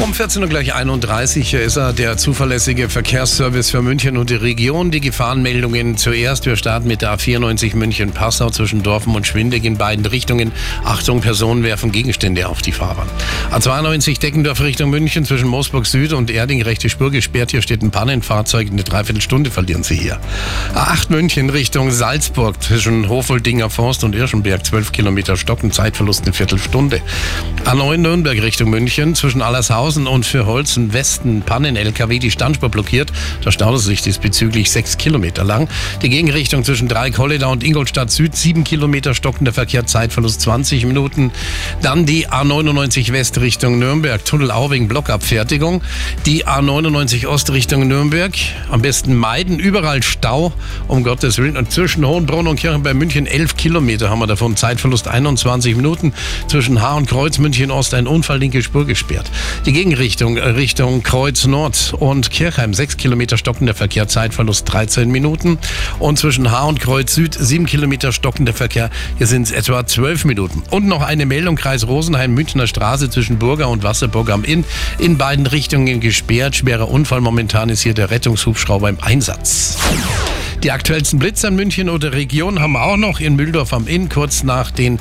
Um 14 Uhr gleich 31 hier ist er, der zuverlässige Verkehrsservice für München und die Region. Die Gefahrenmeldungen zuerst. Wir starten mit der A94 München-Passau zwischen Dorfen und Schwindig in beiden Richtungen. Achtung, Personen werfen Gegenstände auf die Fahrbahn. A92 Deckendorf Richtung München zwischen Moosburg Süd und Erding rechte Spur gesperrt. Hier steht ein Pannenfahrzeug. Eine Dreiviertelstunde verlieren Sie hier. A8 München Richtung Salzburg zwischen Hofoldinger Forst und Irschenberg. 12 Kilometer Stocken. Zeitverlust eine Viertelstunde. A9 Nürnberg Richtung München zwischen Allershausen und für Holzen Westen Pannen-LKW die Standspur blockiert. Da staut es sich diesbezüglich sechs Kilometer lang. Die Gegenrichtung zwischen Dreieck-Holleder und Ingolstadt Süd sieben Kilometer stockender Verkehr, Zeitverlust 20 Minuten. Dann die A99 West Richtung Nürnberg, Tunnel Aubing, Blockabfertigung. Die A99 Ost Richtung Nürnberg, am besten meiden, überall Stau, um Gottes Willen. Und zwischen Hohenbrunn und Kirchen München 11 Kilometer haben wir davon, Zeitverlust 21 Minuten. Zwischen Haar und Kreuz München Ost ein Unfall, linke Spur gesperrt. Die Gegenrichtung äh, Richtung Kreuz Nord und Kirchheim. Sechs Kilometer stockender Verkehr, Zeitverlust 13 Minuten. Und zwischen Haar und Kreuz Süd sieben Kilometer stockender Verkehr. Hier sind es etwa zwölf Minuten. Und noch eine Meldung, Kreis Rosenheim, Münchner Straße zwischen Burger und Wasserburg am Inn. In beiden Richtungen gesperrt. Schwerer Unfall. Momentan ist hier der Rettungshubschrauber im Einsatz. Die aktuellsten Blitzer in München oder Region haben wir auch noch in Mühldorf am Inn, kurz nach den